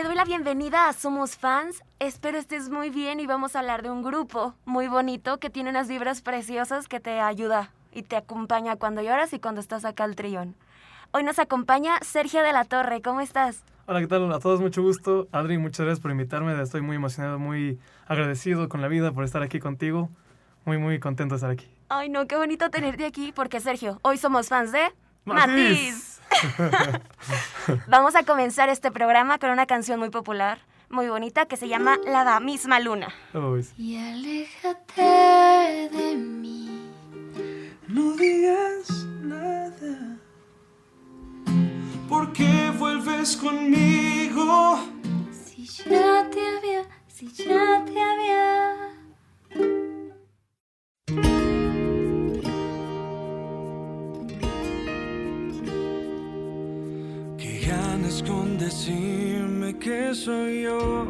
Te doy la bienvenida a Somos Fans. Espero estés muy bien y vamos a hablar de un grupo muy bonito que tiene unas vibras preciosas que te ayuda y te acompaña cuando lloras y cuando estás acá al trillón. Hoy nos acompaña Sergio de la Torre. ¿Cómo estás? Hola, ¿qué tal? A todos mucho gusto. Adri, muchas gracias por invitarme. Estoy muy emocionado, muy agradecido con la vida por estar aquí contigo. Muy, muy contento de estar aquí. Ay, no, qué bonito tenerte aquí porque Sergio, hoy somos fans de Matiz. Vamos a comenzar este programa con una canción muy popular, muy bonita, que se llama La misma luna. Y aléjate de mí. No digas nada. ¿Por qué vuelves conmigo? Si ya te había, si ya te había. Con decirme que soy yo.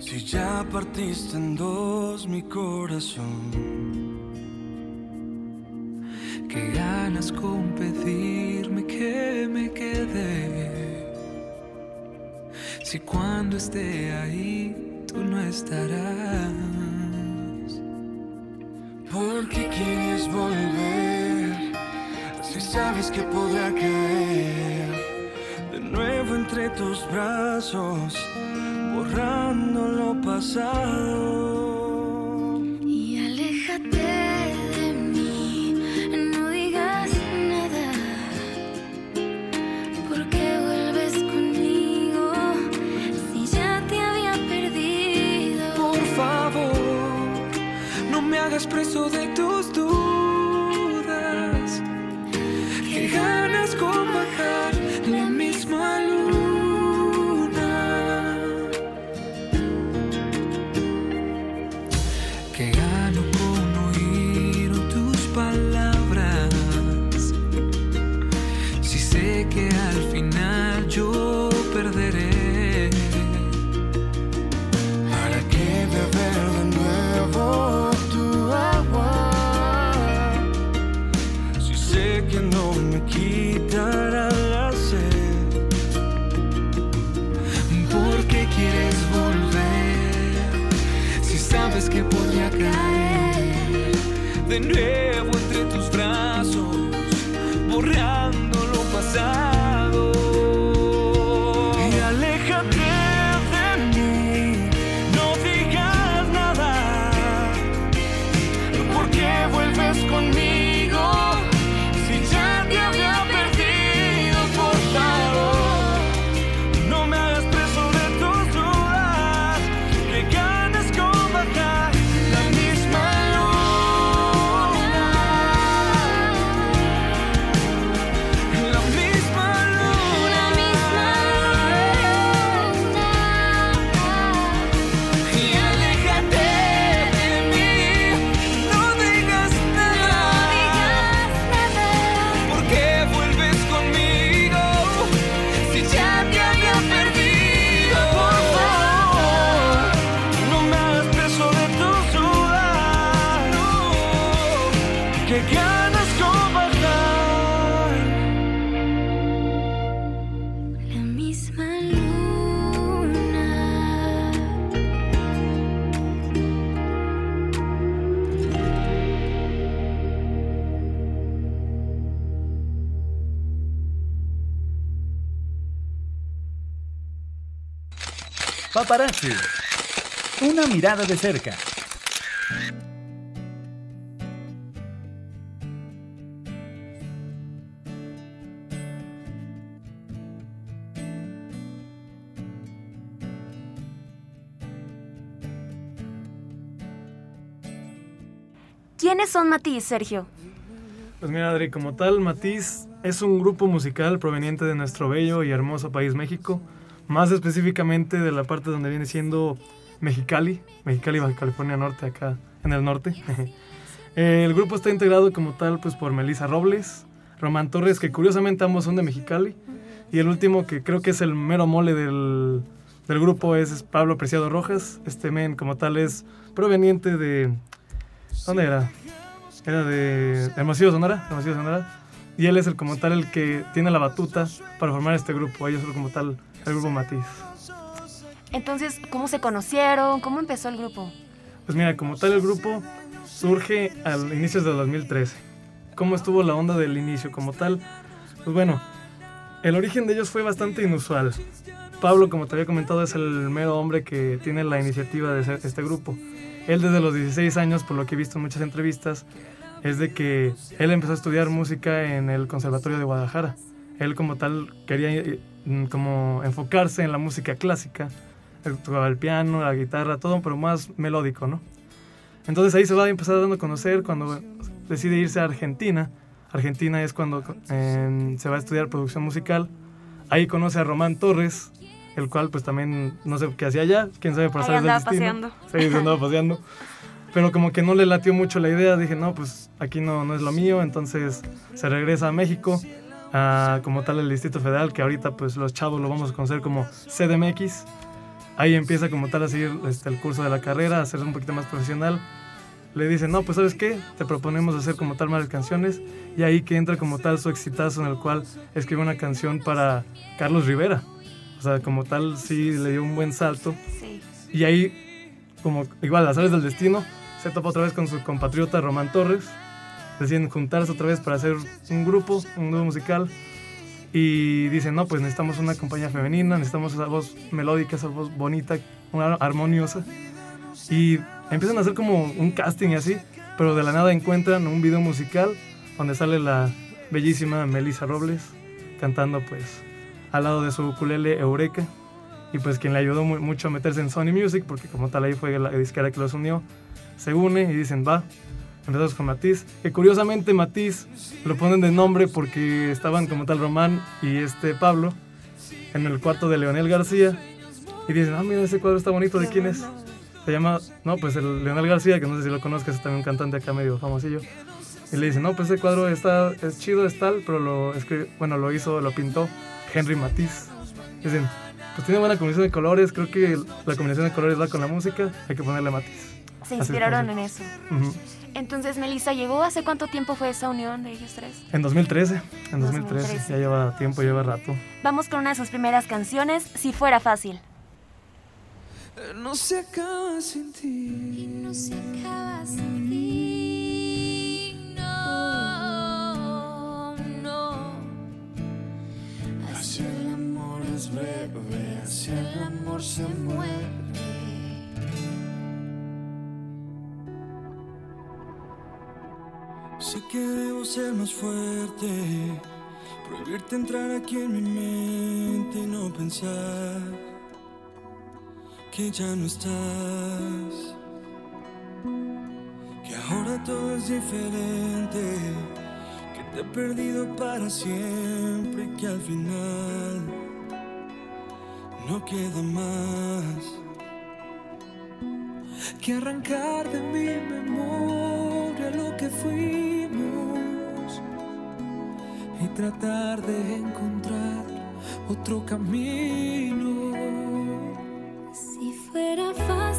Si ya partiste en dos mi corazón. Qué ganas con pedirme que me quede. Si cuando esté ahí tú no estarás. ¿Por qué quieres volver? Sabes que podrá caer de nuevo entre tus brazos, borrando lo pasado. Y aléjate de mí. No digas nada. ¿Por qué vuelves conmigo? Si ya te había perdido. Por favor, no me hagas preso de tus Paparazzi. Una mirada de cerca. ¿Quiénes son Matiz, Sergio? Pues mira, Adri, como tal, Matiz es un grupo musical proveniente de nuestro bello y hermoso país México, más específicamente de la parte donde viene siendo Mexicali, Mexicali, Baja California Norte, acá en el norte. Eh, el grupo está integrado como tal pues por Melissa Robles, Román Torres, que curiosamente ambos son de Mexicali, y el último que creo que es el mero mole del, del grupo es Pablo Preciado Rojas. Este men como tal es proveniente de... ¿Dónde era? Era de Hermosillo Sonora, Hermosillo Sonora. Y él es el como tal el que tiene la batuta para formar este grupo. Ellos son como tal el grupo Matiz. Entonces, ¿cómo se conocieron? ¿Cómo empezó el grupo? Pues mira, como tal el grupo surge al inicio de 2013. ¿Cómo estuvo la onda del inicio como tal? Pues bueno, el origen de ellos fue bastante inusual. Pablo, como te había comentado, es el mero hombre que tiene la iniciativa de hacer este grupo. Él desde los 16 años, por lo que he visto en muchas entrevistas, es de que él empezó a estudiar música en el Conservatorio de Guadalajara. Él como tal quería como enfocarse en la música clásica, el piano, la guitarra, todo, pero más melódico, ¿no? Entonces ahí se va a empezar dando a conocer cuando decide irse a Argentina. Argentina es cuando eh, se va a estudiar producción musical. Ahí conoce a Román Torres, el cual pues también no sé qué hacía allá, quién sabe saber del destino. paseando. Sí, se andaba paseando. Pero como que no le latió mucho la idea, dije, no, pues aquí no, no es lo mío, entonces se regresa a México, a, como tal el Distrito Federal, que ahorita pues los chavos lo vamos a conocer como CDMX. Ahí empieza como tal a seguir este, el curso de la carrera, a ser un poquito más profesional. Le dicen, no, pues sabes qué, te proponemos hacer como tal varias canciones. Y ahí que entra como tal su exitazo en el cual escribe una canción para Carlos Rivera. O sea, como tal sí le dio un buen salto. Sí. Y ahí, como igual, las aves del destino, se topa otra vez con su compatriota Román Torres. Deciden juntarse otra vez para hacer un grupo, un dúo musical. Y dicen, no, pues necesitamos una compañía femenina, necesitamos esa voz melódica, esa voz bonita, una armoniosa. Y empiezan a hacer como un casting y así, pero de la nada encuentran un video musical donde sale la bellísima Melissa Robles cantando pues al lado de su ukulele Eureka y pues quien le ayudó mu- mucho a meterse en Sony Music porque como tal ahí fue la disquera que los unió se une y dicen va empezamos con Matiz que curiosamente Matiz lo ponen de nombre porque estaban como tal Román y este Pablo en el cuarto de Leonel García y dicen ah mira ese cuadro está bonito de quién es se llama no pues el Leonel García que no sé si lo conozcas es también un cantante acá medio famosillo y le dicen, no, pues ese cuadro está, es chido, es tal, pero lo escribe, bueno, lo hizo, lo pintó Henry Matisse. Dicen, pues tiene buena combinación de colores, creo que la combinación de colores va con la música, hay que ponerle Matisse. Se inspiraron en eso. Ujú. Entonces, Melissa, ¿llegó hace cuánto tiempo fue esa unión de ellos tres? En 2013, en 2013, 2013. ya lleva tiempo, lleva rato. Vamos con una de sus primeras canciones, Si fuera fácil. No se acaba sin ti. no se acaba sin ti. No, no. Hacia el amor es breve, hacia el amor se muere. Sé que debo ser más fuerte, prohibirte entrar aquí en mi mente y no pensar que ya no estás, que ahora todo es diferente, que te he perdido para siempre y que al final no queda más que arrancar de mi memoria que fuimos y tratar de encontrar otro camino. Si fuera fácil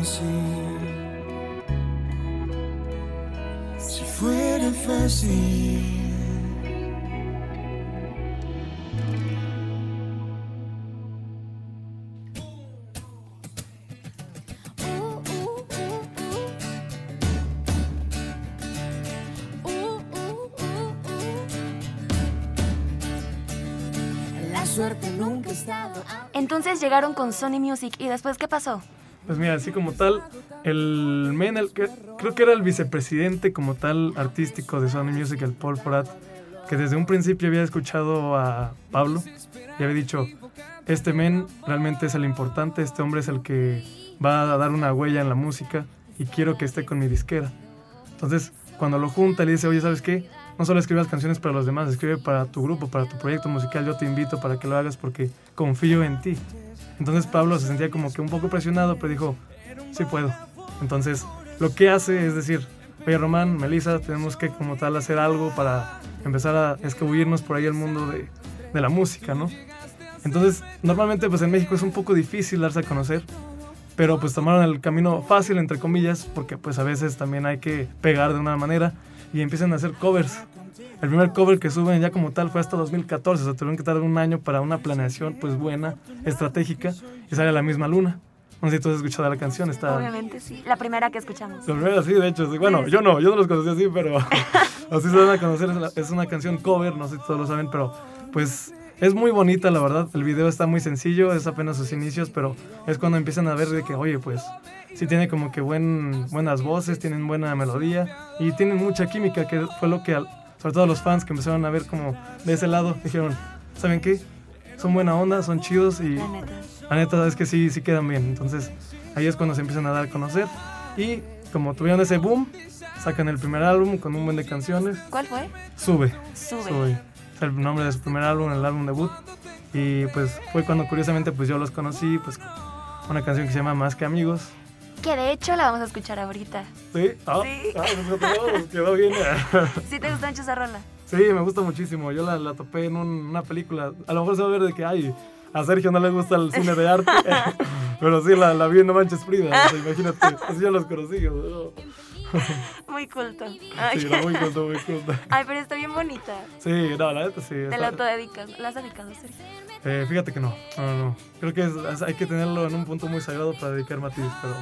fácil. Si fuera fácil. Entonces llegaron con Sony Music y después, ¿qué pasó? Pues mira, así como tal, el men, el creo que era el vicepresidente como tal artístico de Sony Music, el Paul Forat, que desde un principio había escuchado a Pablo y había dicho, este men realmente es el importante, este hombre es el que va a dar una huella en la música y quiero que esté con mi disquera. Entonces, cuando lo junta, le dice, oye, ¿sabes qué? No solo escribas canciones para los demás, escribe para tu grupo, para tu proyecto musical, yo te invito para que lo hagas porque confío en ti. Entonces Pablo se sentía como que un poco presionado, pero dijo, sí puedo. Entonces lo que hace es decir, oye Román, Melissa, tenemos que como tal hacer algo para empezar a escabullirnos por ahí el mundo de, de la música, ¿no? Entonces normalmente pues en México es un poco difícil darse a conocer, pero pues tomaron el camino fácil, entre comillas, porque pues a veces también hay que pegar de una manera y empiezan a hacer covers. El primer cover que suben ya como tal fue hasta 2014, o sea, tuvieron que tardar un año para una planeación pues buena, estratégica, y sale La Misma Luna. No sé si tú has escuchado la canción, está... Obviamente sí. La primera que escuchamos. La primera sí, de hecho, sí. bueno, yo no, yo no los conocí así, pero así se van a conocer, es es una canción cover, no sé si todos lo saben, pero pues es muy bonita, la verdad. El video está muy sencillo, es apenas sus inicios, pero es cuando empiezan a ver de que, oye, pues sí tiene como que buen, buenas voces, tienen buena melodía y tienen mucha química, que fue lo que, al- sobre todo los fans que empezaron a ver como de ese lado, dijeron, ¿saben qué? Son buena onda, son chidos y La neta. la neta es que sí, sí quedan bien. Entonces ahí es cuando se empiezan a dar a conocer y como tuvieron ese boom, sacan el primer álbum con un buen de canciones. ¿Cuál fue? Sube. Sube. Es el nombre de su primer álbum, el álbum debut. Y pues fue cuando curiosamente pues yo los conocí, pues una canción que se llama Más que Amigos. Que de hecho la vamos a escuchar ahorita. Sí, ah, Sí. ah, pues, no, pues, quedó bien. ¿Sí te gusta mucho esa rola? Sí, me gusta muchísimo. Yo la, la topé en un- una película. A lo mejor se va a ver de que, ay, a Sergio no le gusta el cine de arte. pero sí, la, la vi en No Manches Frida. imagínate, así yo los conocí. ¿no? Muy culto. Ay. Sí, era muy culto, muy culto. Ay, pero está bien bonita. Sí, no, la neta sí. Te está- la autodedicas. ¿La has dedicado, Sergio? Eh, fíjate que no, no, no, no. Creo que es- es- hay que tenerlo en un punto muy sagrado para dedicarme a ti, pero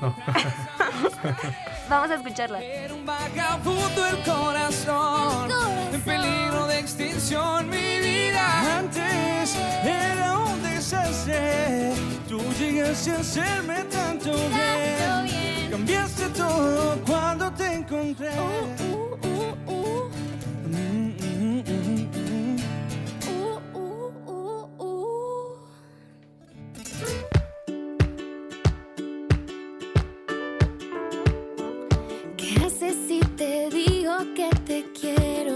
no. Vamos a escucharla. Era un vagabundo el corazón, en peligro de extinción mi vida. Antes era un desastre, tú llegaste a hacerme tanto bien. Cambiaste todo cuando te encontré. Mm, mm, mm. ¿Qué haces si te digo que te quiero?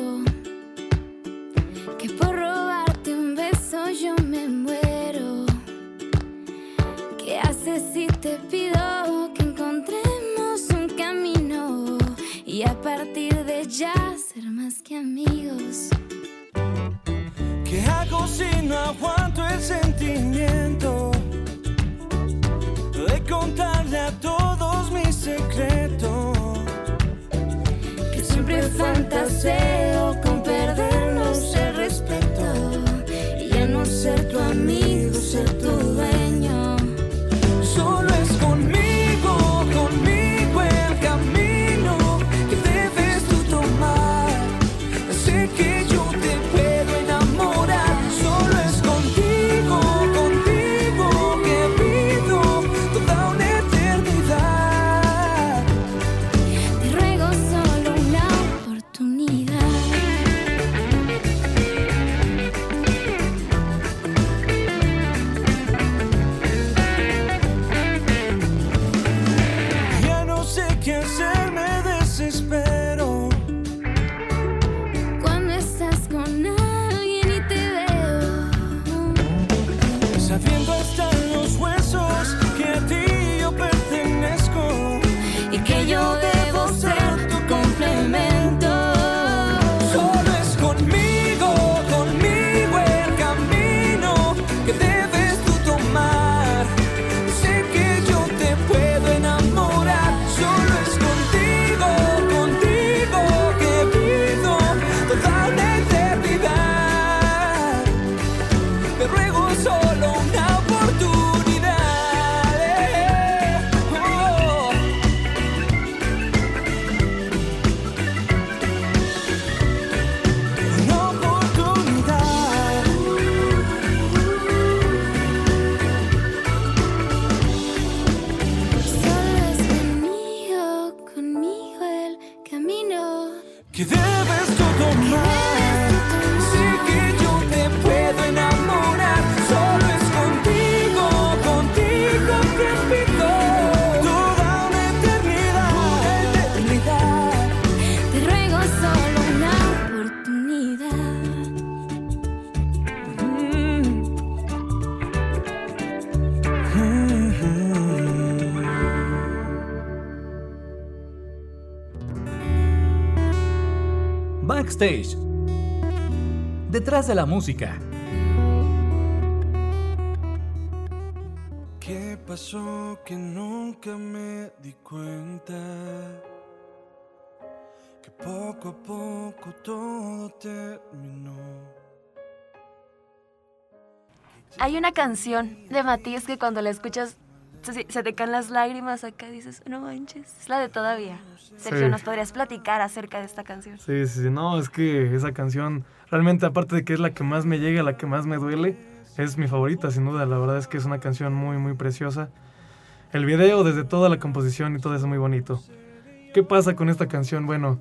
Que amigos. ¿Qué hago si no aguanto el sentimiento de contarle a todos mis secretos? Que siempre fantaseo Backstage. Detrás de la música. ¿Qué pasó que nunca me di cuenta? Que poco a poco todo terminó. Hay una canción de Matiz que cuando la escuchas se, se te caen las lágrimas acá dices, no manches, es la de todavía. Sergio, Sí. ¿nos podrías platicar acerca de esta canción? Sí, sí, sí, no, es que esa canción, realmente aparte de que es la que más me llega, la que más me duele, es mi favorita, sin duda. La verdad es que es una canción muy, muy preciosa. El video, desde toda la composición y todo eso, muy bonito. ¿Qué pasa con esta canción? Bueno,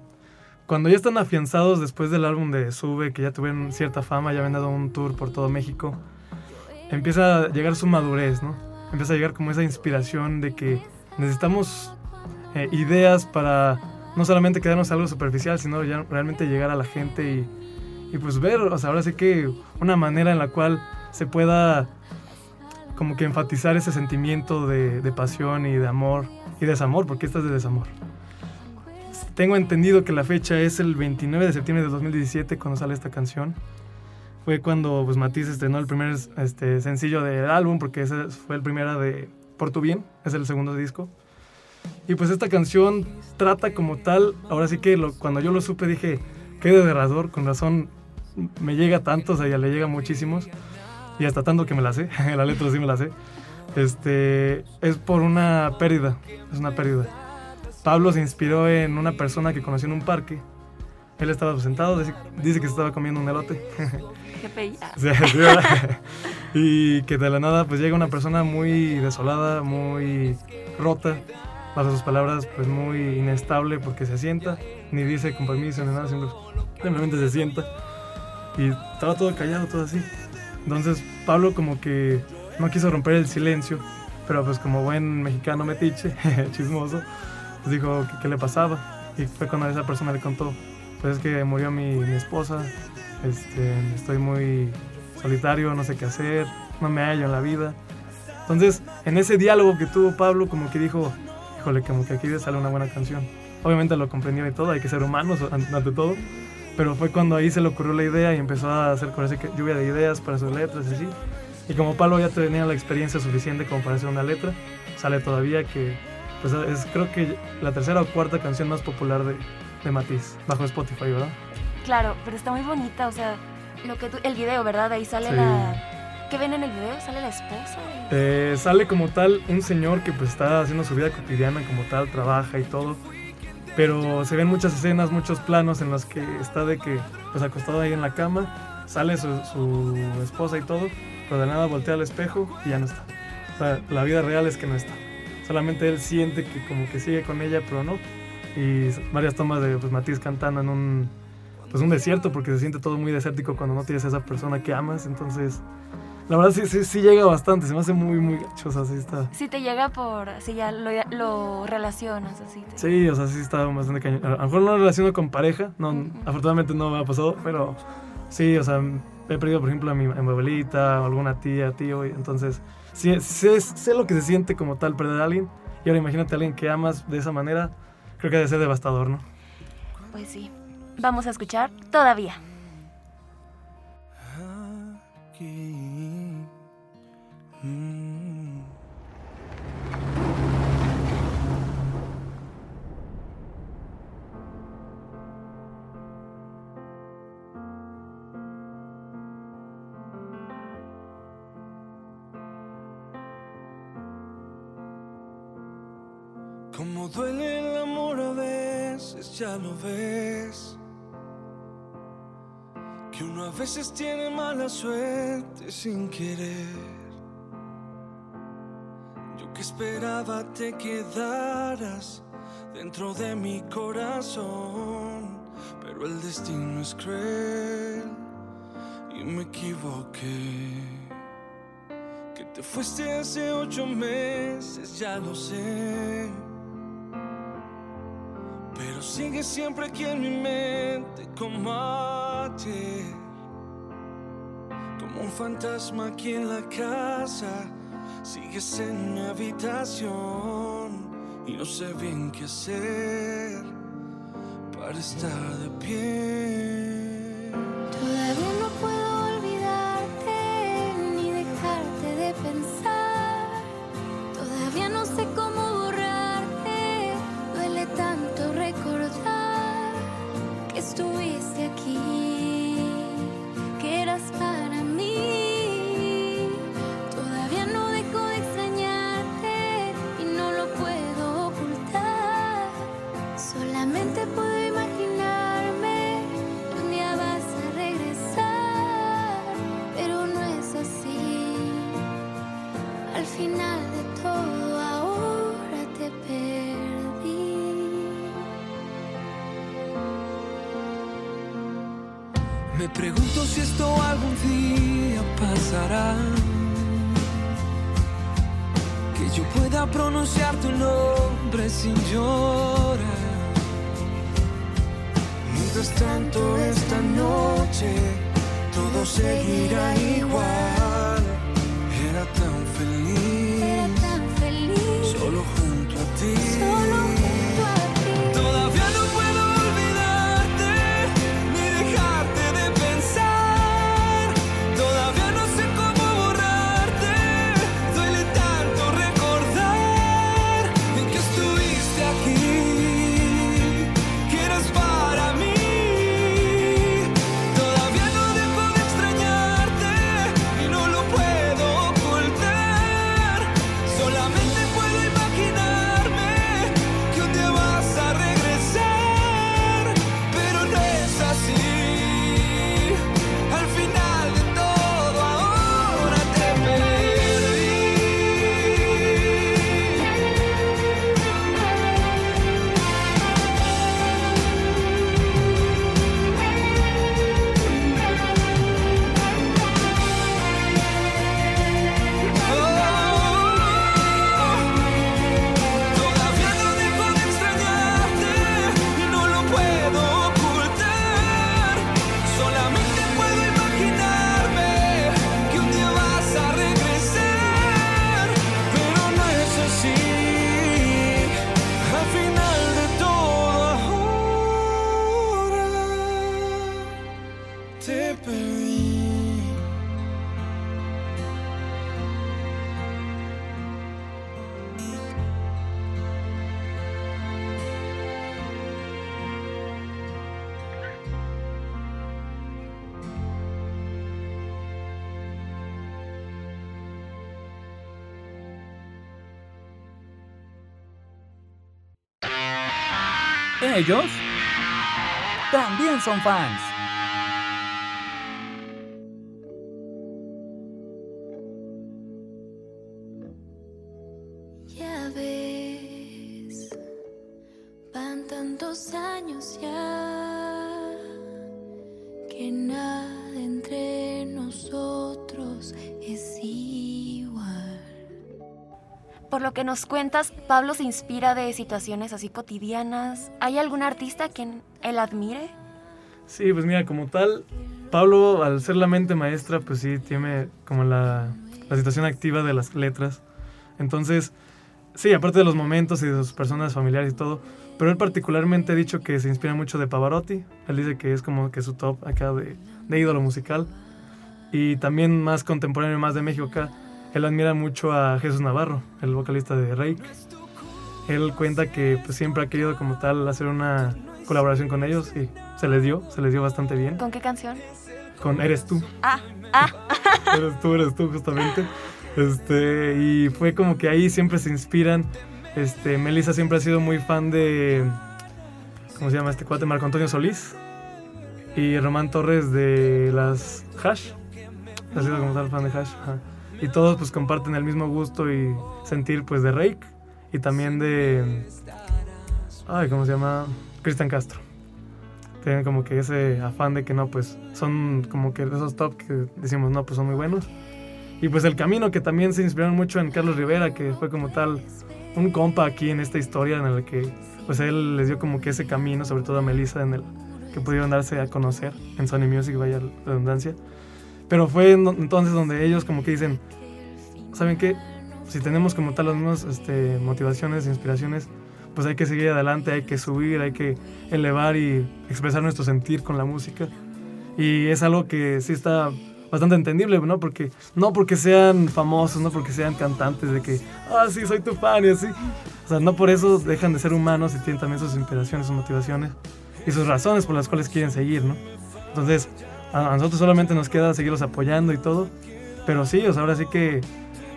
cuando ya están afianzados después del álbum de Sube, que ya tuvieron cierta fama, ya habían dado un tour por todo México, empieza a llegar su madurez, ¿no? Empieza a llegar como esa inspiración de que necesitamos eh, ideas para no solamente quedarnos algo superficial, sino ya realmente llegar a la gente y, y pues ver, o sea, ahora sí que una manera en la cual se pueda como que enfatizar ese sentimiento de, de pasión y de amor y desamor, porque esta es de desamor. Tengo entendido que la fecha es el 29 de septiembre de 2017 cuando sale esta canción. Fue cuando pues, Matiz estrenó el primer este, sencillo del álbum, porque ese fue el primero de Por tu bien, es el segundo disco. Y pues esta canción trata como tal, ahora sí que lo- cuando yo lo supe dije, qué desgarrador, con razón me llega tanto, o sea, ya le llega muchísimos. Y hasta tanto que me la sé, la letra sí me la sé. Este, es por una pérdida, es una pérdida. Pablo se inspiró en una persona que conoció en un parque. Él estaba sentado, dice que se estaba comiendo un elote. Y que de la nada pues llega una persona muy desolada, muy rota, bajo sus palabras pues muy inestable porque se sienta, ni dice con ni nada, simple- simplemente se sienta y estaba todo callado, todo así. Entonces Pablo como que no quiso romper el silencio, pero pues como buen mexicano metiche, chismoso, pues dijo que qué le pasaba y fue cuando esa persona le contó, pues es que murió mi, mi esposa, este, estoy muy solitario, no sé qué hacer, no me hallo en la vida. Entonces, en ese diálogo que tuvo Pablo, como que dijo, híjole, como que aquí sale una buena canción. Obviamente lo comprendió y todo, hay que ser humanos an- ante todo. Pero fue cuando ahí se le ocurrió la idea y empezó a hacer con esa lluvia de ideas para sus letras y así. Y como Pablo ya tenía la experiencia suficiente como para hacer una letra, sale todavía que pues es creo que la tercera o cuarta canción más popular de, de Matiz, bajo Spotify, ¿verdad? Claro, pero está muy bonita, o sea, lo que tú, el video, ¿verdad? Ahí sale Sí. la... ¿Qué ven en el video? ¿Sale la esposa? Eh, sale como tal un señor que pues está haciendo su vida cotidiana como tal, trabaja y todo. Pero se ven muchas escenas, muchos planos en los que está de que pues acostado ahí en la cama, sale su, su esposa y todo, pero de nada voltea al espejo y ya no está. O sea, la vida real es que no está. Solamente él siente que como que sigue con ella, pero no. Y varias tomas de pues, Matiz cantando en un, pues, un desierto porque se siente todo muy desértico cuando no tienes a esa persona que amas. Entonces, la verdad sí, sí, sí llega bastante, se me hace muy, muy gacho, o sea, sí está... Si te llega por... Si ya lo, lo relacionas así. te- Sí, o sea, sí está bastante cañón. A lo mejor no lo relaciono con pareja, no, afortunadamente no me ha pasado, pero sí, o sea, he perdido, por ejemplo, a mi, a mi abuelita, o alguna tía, tío, y entonces sí, sé, sé lo que se siente como tal perder a alguien, y ahora imagínate a alguien que amas de esa manera, creo que debe ser devastador, ¿no? Pues sí. Vamos a escuchar todavía. Lo ves. Que uno a veces tiene mala suerte sin querer. Yo que esperaba te quedaras dentro de mi corazón, pero el destino es cruel y me equivoqué. Que te fuiste hace ocho meses, ya lo sé. Sigue siempre aquí en mi mente como. Como un fantasma aquí en la casa. Sigues en mi habitación y no sé bien qué hacer para estar de pie. Si esto algún día pasará. Que yo pueda pronunciar tu nombre sin llorar. Mientras tanto esta noche todo seguirá igual. Ellos también son fans. Ya ves, van tantos años ya que nada entre nosotros es Por lo que nos cuentas, Pablo se inspira de situaciones así cotidianas. ¿Hay algún artista a quien él admire? Sí, pues mira, como tal, Pablo, al ser la mente maestra, pues sí, tiene como la, la situación activa de las letras. Entonces, sí, aparte de los momentos y de sus personas familiares y todo, pero él particularmente ha dicho que se inspira mucho de Pavarotti. Él dice que es como que su top acá de, de ídolo musical. Y también más contemporáneo, más de México acá, él admira mucho a Jesús Navarro, el vocalista de Rake. Él cuenta que pues, siempre ha querido como tal hacer una colaboración con ellos y se les dio, se les dio bastante bien. ¿Con qué canción? Con Eres tú. Ah, ah. eres tú, eres tú, justamente. Este, y fue como que ahí siempre se inspiran. Este, Melissa siempre ha sido muy fan de. ¿Cómo se llama este cuate? Marco Antonio Solís. Y Román Torres de las Hash. Ha sido como tal fan de Hash. ajá. Y todos pues comparten el mismo gusto y sentir pues de Rake. Y también de. Ay, ¿cómo se llama? Cristian Castro. Tienen como que ese afán de que no, pues son como que esos top que decimos, no, pues son muy buenos. Y pues el camino que también se inspiraron mucho en Carlos Rivera, que fue como tal un compa aquí en esta historia en el que pues él les dio como que ese camino, sobre todo a Melissa, en el que pudieron darse a conocer en Sony Music, vaya redundancia. Pero fue en- entonces donde ellos como que dicen, ¿saben qué? Si tenemos como tal las mismas este, motivaciones, inspiraciones, pues hay que seguir adelante, hay que subir, hay que elevar y expresar nuestro sentir con la música. Y es algo que sí está bastante entendible, ¿no? Porque no porque sean famosos, no porque sean cantantes de que, ah, sí, soy tu fan y así. O sea, no por eso dejan de ser humanos y tienen también sus inspiraciones, sus motivaciones y sus razones por las cuales quieren seguir, ¿no? Entonces, a, nosotros solamente nos queda seguirlos apoyando y todo. Pero sí, o sea, ahora sí que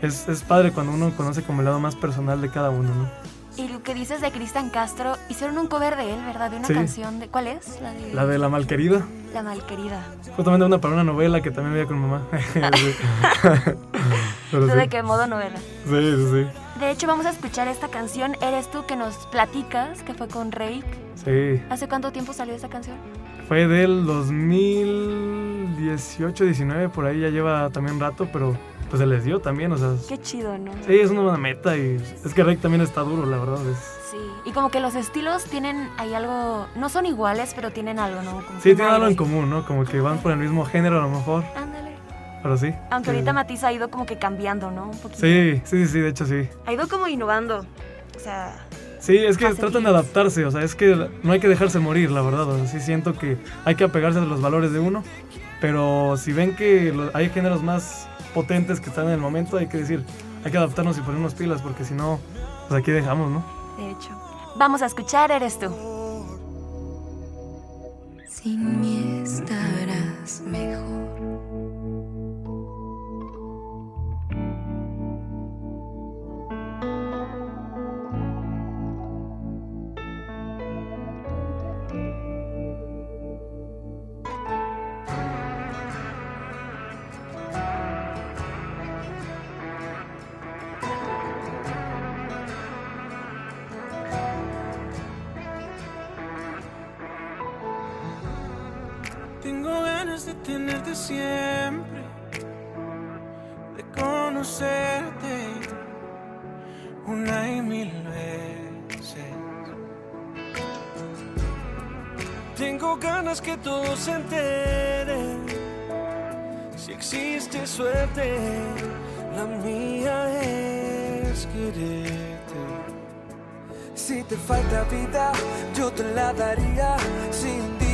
es, es padre cuando uno conoce como el lado más personal de cada uno, ¿no? Y lo que dices de Cristian Castro, hicieron un cover de él, ¿verdad? De una Sí. canción de. ¿Cuál es? La de La de La Malquerida. La Malquerida. Justamente una para una novela que también veía con mamá. Pero ¿Tú sí. de qué modo novela? Sí, sí, sí. De hecho, vamos a escuchar esta canción. Eres tú que nos platicas, que fue con Rake. Sí. ¿Hace cuánto tiempo salió esa canción? Fue del 2018, 19, por ahí ya lleva también rato, pero pues se les dio también, o sea. Qué chido, ¿no? Sí, es una buena meta y es que Rake también está duro, la verdad. es- Sí. Y como que los estilos tienen ahí algo. No son iguales, pero tienen algo, ¿no? Como Sí, un tienen algo en común, ¿no? Como que van por el mismo género a lo mejor, Ándale. pero sí. Aunque ahorita Matiz ha ido como que cambiando, ¿no? Un poquito. Sí, sí, sí, de hecho sí. Ha ido como innovando. O sea, Sí, es que tratan de adaptarse, o sea, es que no hay que dejarse morir, la verdad. O sea, sí siento que hay que apegarse a los valores de uno, pero si ven que hay géneros más potentes que están en el momento, hay que decir, hay que adaptarnos y ponernos pilas, porque si no, pues aquí dejamos, ¿no? de hecho. Vamos a escuchar Eres tú. Sin mí estarás mejor. Ganas de tenerte siempre, de conocerte una y mil veces. Tengo ganas que todos se enteren, si existe suerte, la mía es quererte. Si te falta vida, yo te la daría. Si un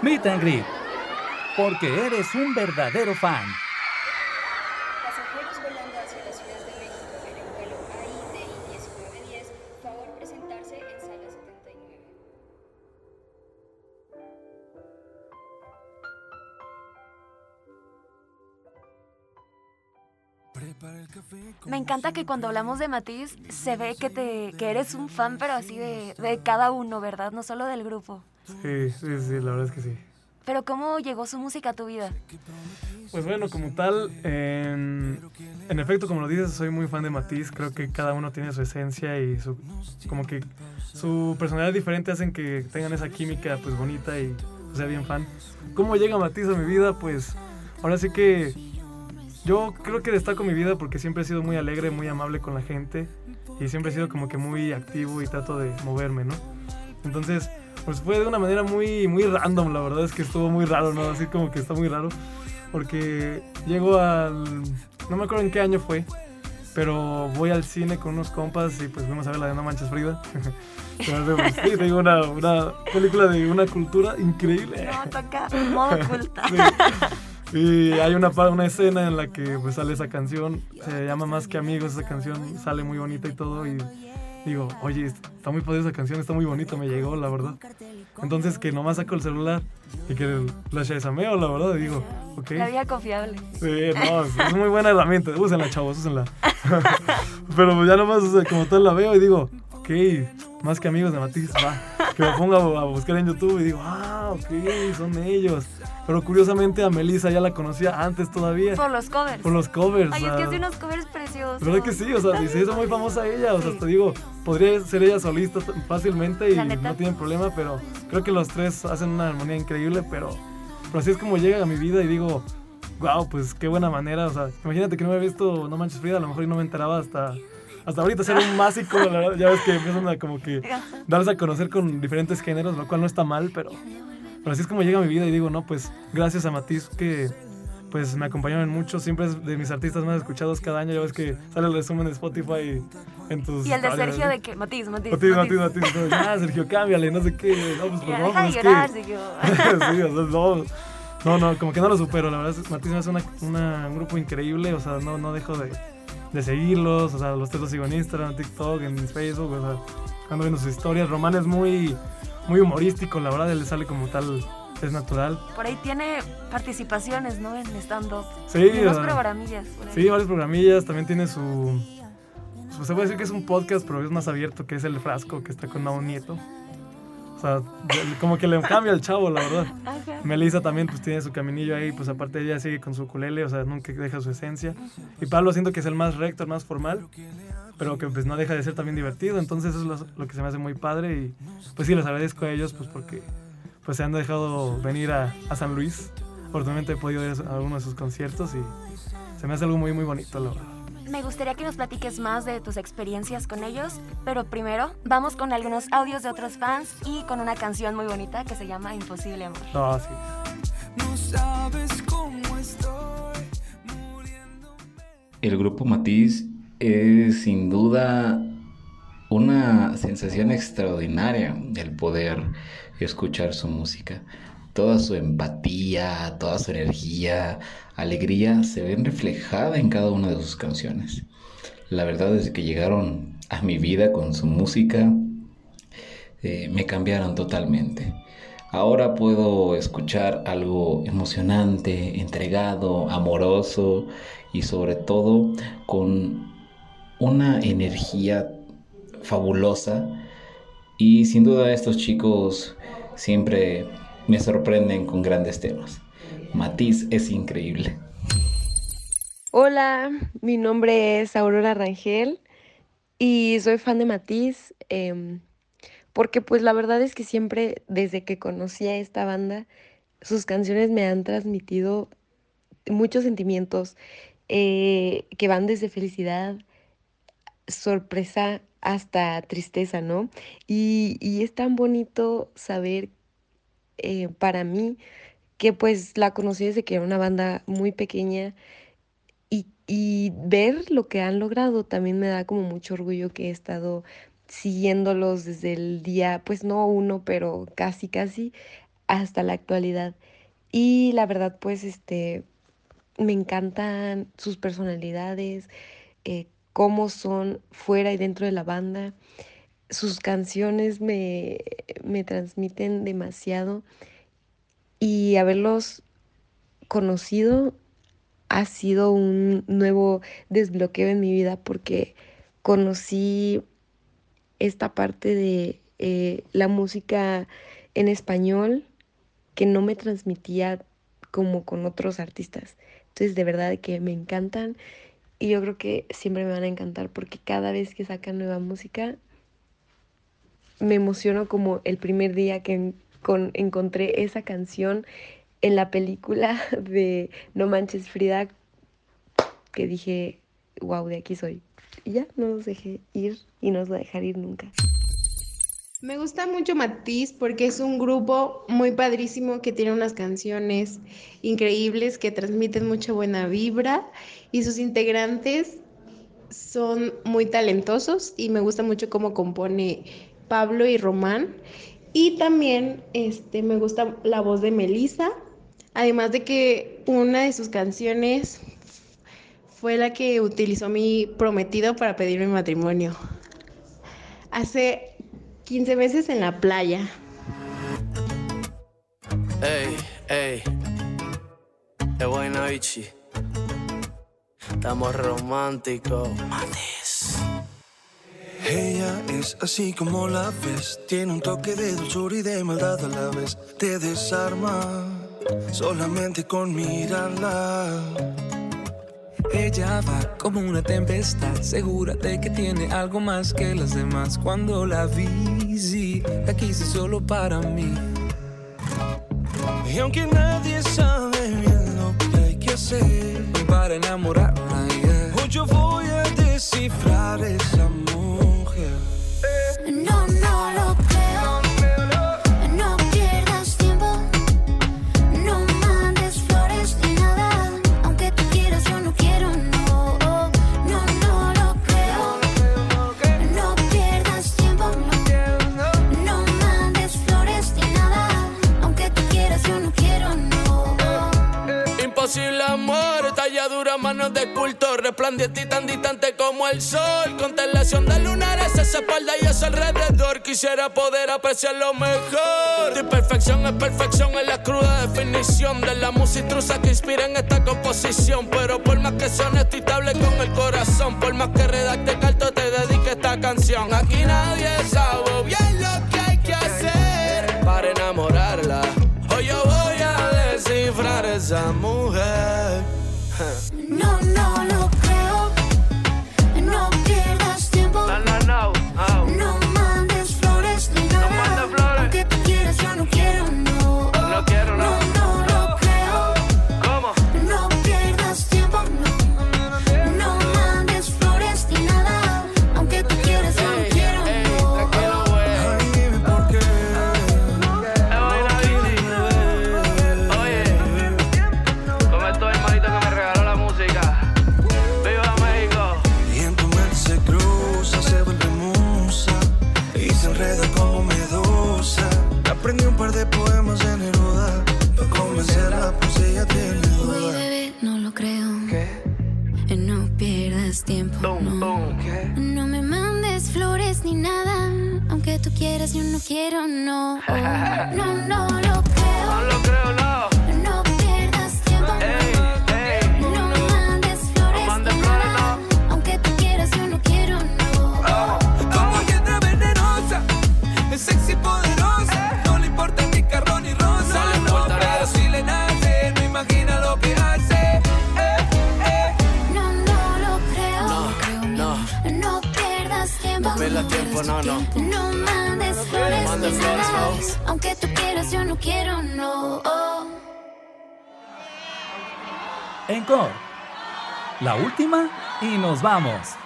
Meet and Greet. Porque eres un verdadero fan. Pasajeros volando hacia la Ciudad de México en el vuelo AIDI 1910, favor presentarse en sala 79. Me encanta que cuando hablamos de Matiz se ve que, te, que eres un fan, pero así de, de cada uno, ¿verdad? No solo del grupo. Sí, sí, sí, la verdad es que sí. Pero ¿cómo llegó su música a tu vida? Pues bueno, como tal, en, en efecto, como lo dices, soy muy fan de Matiz. Creo que cada uno tiene su esencia y su, como que su personalidad diferente hacen que tengan esa química pues bonita y sea bien fan. ¿Cómo llega Matiz a mi vida? Pues ahora sí que yo creo que destaco mi vida porque siempre he sido muy alegre, muy amable con la gente y siempre he sido como que muy activo y trato de moverme, ¿no? Entonces, pues fue de una manera muy, muy random, la verdad es que estuvo muy raro, ¿no? Así como que está muy raro. Porque llego al... No me acuerdo en qué año fue, pero voy al cine con unos compas y pues fuimos a ver la de No Manches Frida. Pues, sí, te digo, una, una película de una cultura increíble. No, toca modo oculta. Sí. Y hay una, una escena en la que pues, sale esa canción, se llama Más que Amigos, esa canción sale muy bonita y todo. Y digo, oye, está muy padre esa canción, está muy bonita, me llegó, la verdad. Entonces que nomás saco el celular y que la shazameo, la verdad, y digo, ok. La vía confiable. Sí, no, es muy buena herramienta. Úsenla, chavos, úsenla. Pero pues ya nomás, o sea, como tal la veo y digo, ok, más que amigos de Matiz, va. Que me ponga a buscar en YouTube y digo, ah, ok, son ellos. Pero curiosamente a Melissa ya la conocía antes todavía. Por los covers. Por los covers. Ay, o es que sea, hace unos covers preciosos. ¿Verdad que sí? O sea, y se hizo muy famosa ella. O sea, te digo, podría ser ella solista fácilmente y no tienen problema, pero creo que los tres hacen una armonía increíble, pero, pero así es como llega a mi vida y digo, wow, pues qué buena manera. O sea, imagínate que no me había visto No Manches Frida, a lo mejor no me enteraba hasta, hasta ahorita ser un másico, la verdad. Ya ves que empiezan a como que darse a conocer con diferentes géneros, lo cual no está mal, pero, pero así es como llega a mi vida y digo, no, pues gracias a Matiz que pues me acompañaron en mucho, siempre es de mis artistas más escuchados cada año, ya ves que sale el resumen de Spotify en tus Y el de Sergio ¿no? de que, Matiz, Matiz. Matiz, Matiz, Matiz, entonces, ya Sergio, cámbiale, no sé qué, no, pues por favor, deja de es que- Sergio. sí, o sea, no, no, no, como que no lo supero, la verdad, es- Matiz es una, una- un grupo increíble, o sea, no, no dejo de, de seguirlos, o sea, los tres los sigo en Instagram, TikTok, en Facebook, o sea, ando viendo sus historias, Román es muy, muy humorístico, la verdad, él sale como tal es natural. Por ahí tiene participaciones, ¿no? En stand-up. Sí, sea, programillas. Sí, varios programillas, también tiene su... pues, se puede decir que es un podcast, pero es más abierto, que es El Frasco, que está con Mau Nieto. O sea, como que le cambia al chavo, la verdad. Ajá. Melissa también pues tiene su caminillo ahí, pues aparte ella sigue con su ukulele, o sea, nunca deja su esencia. Y Pablo siento que es el más recto, el más formal, pero que pues no deja de ser también divertido, entonces eso es lo, lo que se me hace muy padre y pues sí, les agradezco a ellos pues porque pues se han dejado venir a, a San Luis. Afortunadamente he podido ir a algunos de sus conciertos y se me hace algo muy muy bonito, la verdad. Me gustaría que nos platiques más de tus experiencias con ellos, pero primero vamos con algunos audios de otros fans y con una canción muy bonita que se llama Imposible Amor. No, sí. No sabes cómo estoy. El grupo Matiz es sin duda una sensación extraordinaria el poder escuchar su música. Toda su empatía, toda su energía, alegría se ven reflejada en cada una de sus canciones. La verdad es que llegaron a mi vida con su música, eh, me cambiaron totalmente. Ahora puedo escuchar algo emocionante, entregado, amoroso y sobre todo con una energía fabulosa. Y sin duda estos chicos siempre me sorprenden con grandes temas. Matiz es increíble. Hola, mi nombre es Aurora Rangel y soy fan de Matiz em, porque pues la verdad es que siempre desde que conocí a esta banda sus canciones me han transmitido muchos sentimientos eh, que van desde felicidad, sorpresa hasta tristeza, ¿no? Y, y es tan bonito saber eh, para mí que pues la conocí desde que era una banda muy pequeña y, y ver lo que han logrado también me da como mucho orgullo que he estado siguiéndolos desde el día, pues no uno, pero casi, casi hasta la actualidad. Y la verdad, pues, este, me encantan sus personalidades, eh, cómo son fuera y dentro de la banda. Sus canciones me, me transmiten demasiado y haberlos conocido ha sido un nuevo desbloqueo en mi vida porque conocí esta parte de eh, la música en español que no me transmitía como con otros artistas. Entonces, de verdad que me encantan y yo creo que siempre me van a encantar porque cada vez que sacan nueva música me emociono como el primer día que con- encontré esa canción en la película de No Manches Frida que dije, wow, de aquí soy. Y ya no los dejé ir y no los voy a dejar ir nunca. Me gusta mucho Matiz porque es un grupo muy padrísimo que tiene unas canciones increíbles que transmiten mucha buena vibra y sus integrantes son muy talentosos y me gusta mucho cómo compone Pablo y Román. Y también este, me gusta la voz de Melissa, además de que una de sus canciones fue la que utilizó mi prometido para pedirme matrimonio. Hace 15 meses en la playa. Ey, ey. Bichi. Estamos románticos. Matis. Ella es así como la ves, tiene un toque de dulzura y de maldad a la vez. Te desarma solamente con mirarla. Ella va como una tempestad, segura de que tiene algo más que las demás. Cuando la vi, sí, la quise solo para mí. Y aunque nadie sabe bien lo que hay que hacer, Para enamorarla, yeah. hoy yo voy a descifrar esa mujer. No, no amor. Talladura, manos de culto, resplandeciente y tan distante como el sol. Constelación de lunares, esa espalda y ese alrededor. Quisiera poder apreciar lo mejor. Tu perfección es perfección, es la cruda definición de la música intrusa que inspira en esta composición. Pero por más que y estable con el corazón, por más que redacte carto, te dedique esta canción. Aquí nadie sabe bien descifrar esa mujer. Nos vamos.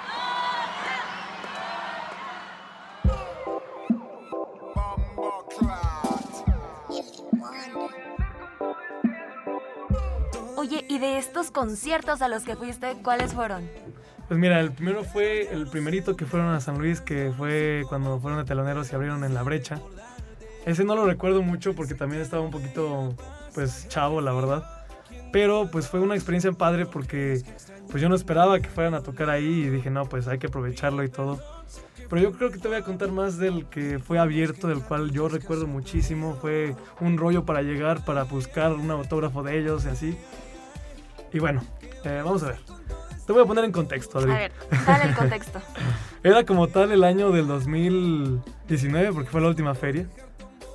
Oye, ¿y de estos conciertos a los que fuiste, cuáles fueron? Pues mira, el primero fue el primerito que fueron a San Luis, que fue cuando fueron de teloneros y abrieron en la brecha. Ese no lo recuerdo mucho porque también estaba un poquito, pues, chavo, la verdad. Pero pues fue una experiencia padre porque pues yo no esperaba que fueran a tocar ahí y dije, no, pues hay que aprovecharlo y todo. Pero yo creo que te voy a contar más del que fue abierto, del cual yo recuerdo muchísimo. Fue un rollo para llegar, para buscar un autógrafo de ellos y así. Y bueno, eh, vamos a ver. Te voy a poner en contexto, A Adri. ver, dale el contexto. Era como tal el año del 2019, porque fue la última feria.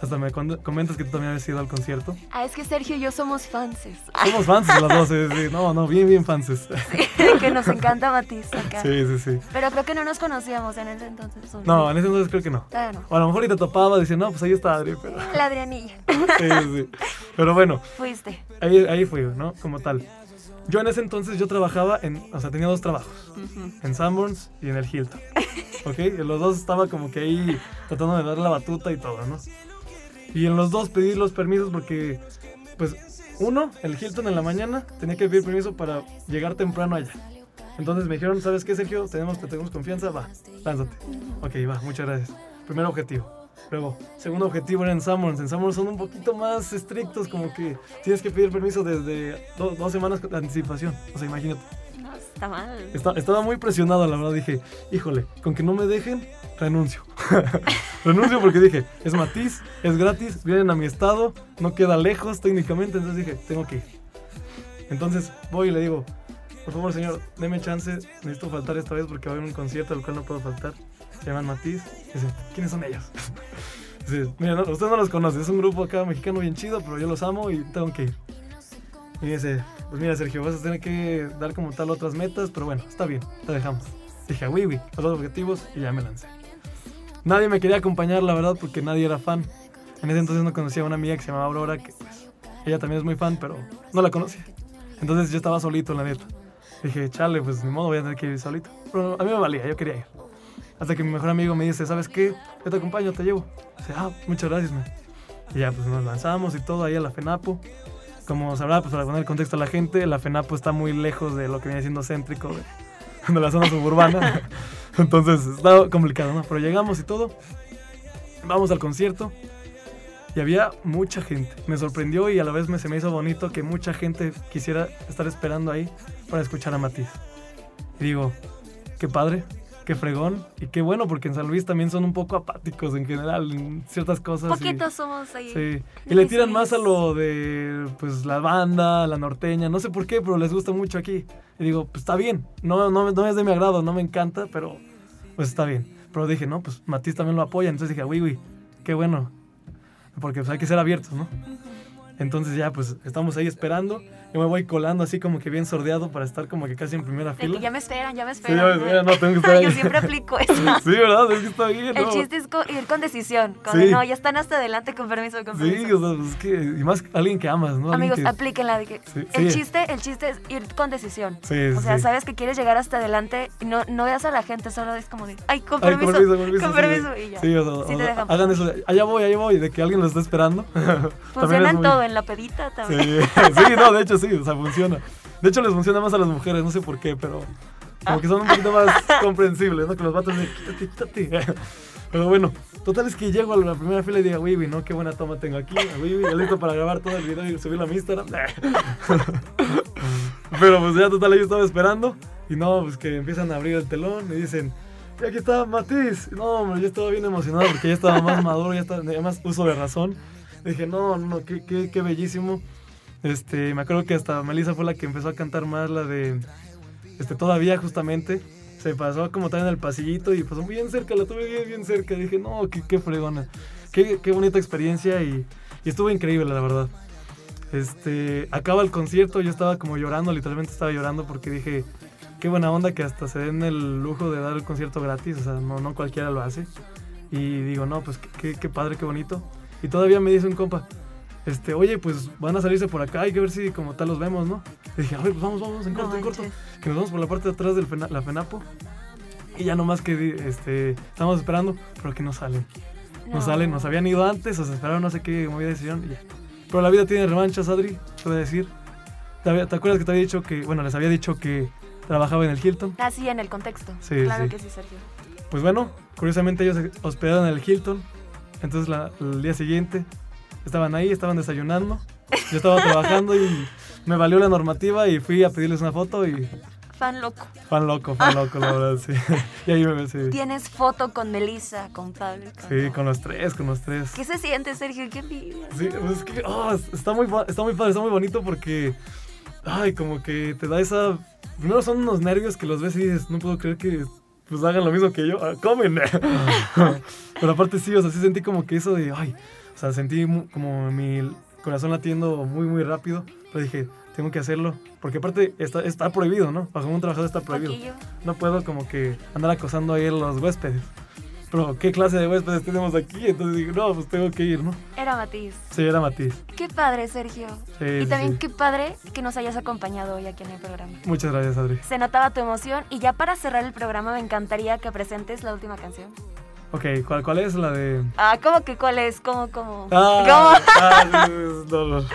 Hasta me comentas que tú también habías ido al concierto. Ah, es que Sergio y yo somos fanses. Somos fans las dos, sí, sí. No, no, bien, bien fans. Sí, que nos encanta Matiz acá. sí, sí. Pero creo que no nos conocíamos en ese entonces. ¿o No, en ese entonces creo que no. Todavía no. O a lo mejor y te topaba, decía, no, pues ahí está Adri, pero... La Adrianilla. Sí, sí. Pero bueno, Fuiste. ahí, ahí fui, ¿no? Como tal. Yo en ese entonces yo trabajaba en, o sea, tenía dos trabajos, en Sanborns y en el Hilton. ¿Ok? Los dos estaba como que ahí tratando de dar la batuta y todo, ¿no? Y en los dos pedí los permisos porque, pues, uno, el Hilton en la mañana tenía que pedir permiso para llegar temprano allá. Entonces me dijeron, ¿sabes qué, Sergio? Tenemos que tenemos confianza, va, lánzate. Ok, va, muchas gracias. Primer objetivo. Luego, segundo objetivo era en Sanborns. En Sanborns son un poquito más estrictos, como que tienes que pedir permiso desde do- dos semanas de anticipación. O sea, imagínate. No, está mal. Esta- estaba muy presionado, la verdad. Dije, híjole, con que no me dejen, renuncio. renuncio porque dije, es matiz, es gratis, vienen a mi estado, no queda lejos técnicamente. Entonces dije, tengo que ir. Entonces voy y le digo, por favor, señor, deme chance. Necesito faltar esta vez porque va a haber un concierto al cual no puedo faltar. Se llaman Matiz. Dice, ¿quiénes son ellos? Dice, mira, no, usted no los conoce. Es un grupo acá mexicano bien chido, pero yo los amo y tengo que ir. Y dice, pues mira, Sergio, vas a tener que dar como tal otras metas, pero bueno, está bien, te dejamos. Dije, "Ah, oui, oui, los objetivos y ya me lancé. Nadie me quería acompañar, la verdad, porque nadie era fan. En ese entonces no conocía a una amiga que se llamaba Aurora, que ella también es muy fan, pero no la conocía. Entonces yo estaba solito, la neta. Dije, chale, pues ni modo, voy a tener que ir solito. Pero a mí me valía, yo quería ir. Hasta que mi mejor amigo me dice, ¿sabes qué? Yo te acompaño, te llevo. Dice, ah, muchas gracias, man. Y ya, pues nos lanzamos y todo ahí a la FENAPO. Como sabrá, pues para poner contexto a la gente, la FENAPO está muy lejos de lo que viene siendo céntrico de la zona suburbana. Entonces está complicado, ¿no? Pero llegamos y todo. Vamos al concierto. y había mucha gente. Me sorprendió y a la vez me, se me hizo bonito que mucha gente quisiera estar esperando ahí para escuchar a Matiz. Y digo, qué padre, qué fregón y qué bueno porque en San Luis también son un poco apáticos en general en ciertas cosas. Poquitos somos ahí. Sí. Y le tiran más a lo de pues la banda, la norteña, no sé por qué, pero les gusta mucho aquí. Y digo, pues está bien. No, no, no es de mi agrado, no me encanta, pero pues está bien. Pero dije, no, pues Matiz también lo apoya. Entonces dije, uy, uy, qué bueno. Porque pues hay que ser abiertos, ¿no? Entonces ya pues estamos ahí esperando. Yo me voy colando así como que bien sordeado para estar como que casi en primera De fila. que ya me esperan, ya me Sí, esperan. ya me esperan, no, tengo que estar ahí. Yo siempre aplico eso. Sí, ¿verdad? Es que está bien, El ¿no? chiste es co- ir con decisión. Con Sí. no, ya están hasta adelante, con permiso, con Sí, permiso. o sea, pues, es que, y más alguien que amas, ¿no? Amigos, que- aplíquenla. de que Sí, el, sí. chiste, el chiste es ir con decisión. Sí, o sea, sí. sabes que quieres llegar hasta adelante y no, no veas a la gente, solo es como de, ay, con Ay, permiso, con permiso, con permiso, con sí. permiso", y ya. Sí, o sea, Sí te dejan hagan eso, de, allá voy, allá voy, de que alguien lo está esperando. También Funciona es muy- todo, en la pedita también. Sí, sí, no, de hecho sí, o sea, funciona. De hecho les funciona más a las mujeres, no sé por qué, pero como que son un poquito más comprensibles, ¿no? Que los vatos de quítate, quítate. Pero bueno, total es que llego a la primera fila y digo, uy, no, qué buena toma tengo aquí, uy, ya listo para grabar todo el video y subirlo a mi Instagram. Pero pues ya total, yo estaba esperando y no, pues que empiezan a abrir el telón y dicen, y aquí está Matiz. No, hombre, yo estaba bien emocionado porque ya estaba más maduro, ya estaba, tenía más uso de razón. Dije, no, no, qué, qué, qué bellísimo. Este, me acuerdo que hasta Melissa fue la que empezó a cantar más la de, este, todavía justamente. Se pasó como tal en el pasillito y pasó bien cerca, la tuve bien, bien cerca. Dije, no, qué, qué fregona. Qué, qué bonita experiencia y, estuvo increíble, la verdad. Este, acaba el concierto, yo estaba como llorando, literalmente estaba llorando porque dije, qué buena onda que hasta se den el lujo de dar el concierto gratis, o sea, no, no cualquiera lo hace. Y digo, no, pues qué, qué padre, qué bonito. Y todavía me dice un compa, este, oye, pues van a salirse por acá, hay que ver si como tal los vemos, ¿no? Y dije, a ver, pues vamos, vamos, en No corto, en corto. Que nos vamos por la parte de atrás de la FENAPO. Y ya nomás que, este, estamos esperando, pero que no salen. No, No. salen, nos habían ido antes, o se esperaron no sé qué movida decidieron y ya. Pero la vida tiene revanchas, Adri, te voy a decir. ¿Te, había- te acuerdas que te había dicho que, bueno, les había dicho que trabajaba en el Hilton? Así en el contexto. Sí, claro sí. que sí, Sergio. Pues bueno, curiosamente ellos hospedaron en el Hilton. Entonces la- el día siguiente estaban ahí, estaban desayunando. Yo estaba trabajando y me valió la normativa y fui a pedirles una foto y Fan loco. fan loco, fan loco, la verdad, sí. Y ahí me sí. Tienes foto con Melissa, con Pablo. con- Sí, con los tres, con los tres. ¿Qué se siente, Sergio? ¿Qué envidia? Sí, pues es que oh, está, muy, está muy padre, está muy bonito porque, ay, como que te da esa... Primero son unos nervios que los ves y dices, no puedo creer que pues hagan lo mismo que yo, ah, comen. Pero aparte sí, o sea, sí sentí como que eso de, ay, o sea, sentí como mi corazón latiendo muy, muy rápido. Pero dije, tengo que hacerlo, porque aparte está, está prohibido, ¿no? Bajo un trabajador está prohibido. No puedo como que andar acosando ahí a los huéspedes. Pero, ¿qué clase de huéspedes tenemos aquí? Entonces dije, no, pues tengo que ir, ¿no? Era Matiz. Sí, era Matiz. Qué padre, Sergio. Sí, y sí, también sí. qué padre que nos hayas acompañado hoy aquí en el programa. Muchas gracias, Adri. Se notaba tu emoción y ya para cerrar el programa me encantaría que presentes la última canción. Ok, ¿cuál, cuál es la de...? Ah, ¿cómo que cuál es? ¿Cómo, cómo? Ah, ¿Cómo? ah, sí, no, no.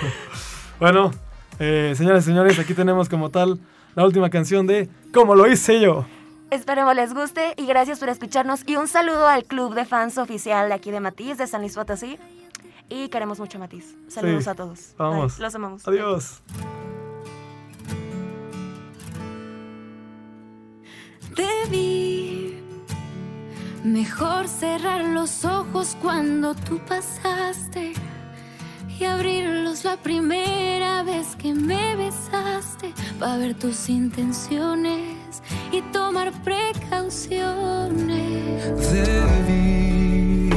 Bueno, eh, señoras y señores, aquí tenemos como tal la última canción de Como lo hice yo. Esperemos les guste y gracias por escucharnos y un saludo al club de fans oficial de aquí de Matiz, de San Luis Potosí. Y queremos mucho a Matiz. Saludos Sí, a todos. Vamos. Bye. Los amamos. Adiós. Debí mejor cerrar los ojos cuando tú pasaste y abrirlos la primera vez que me besaste para ver tus intenciones y tomar precauciones. Debí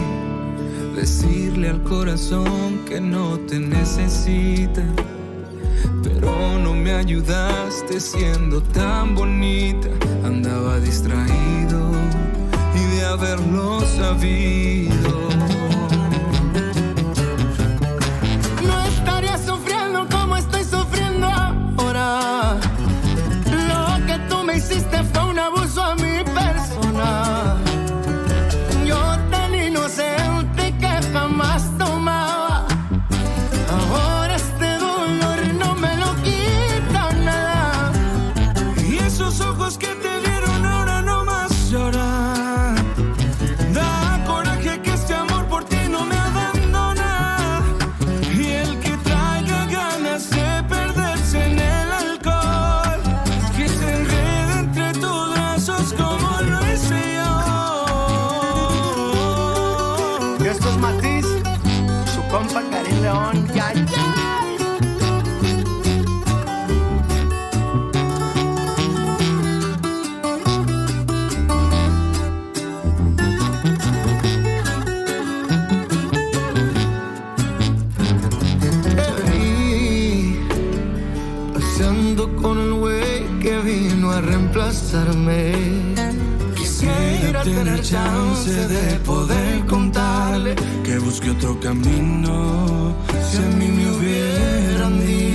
decirle al corazón que no te necesita, pero no me ayudaste siendo tan bonita. Andaba distraído haberlo sabido. Tener chance de poder contarle que busque otro camino. Si a mí me hubieran dicho,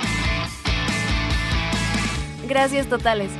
Gracias totales.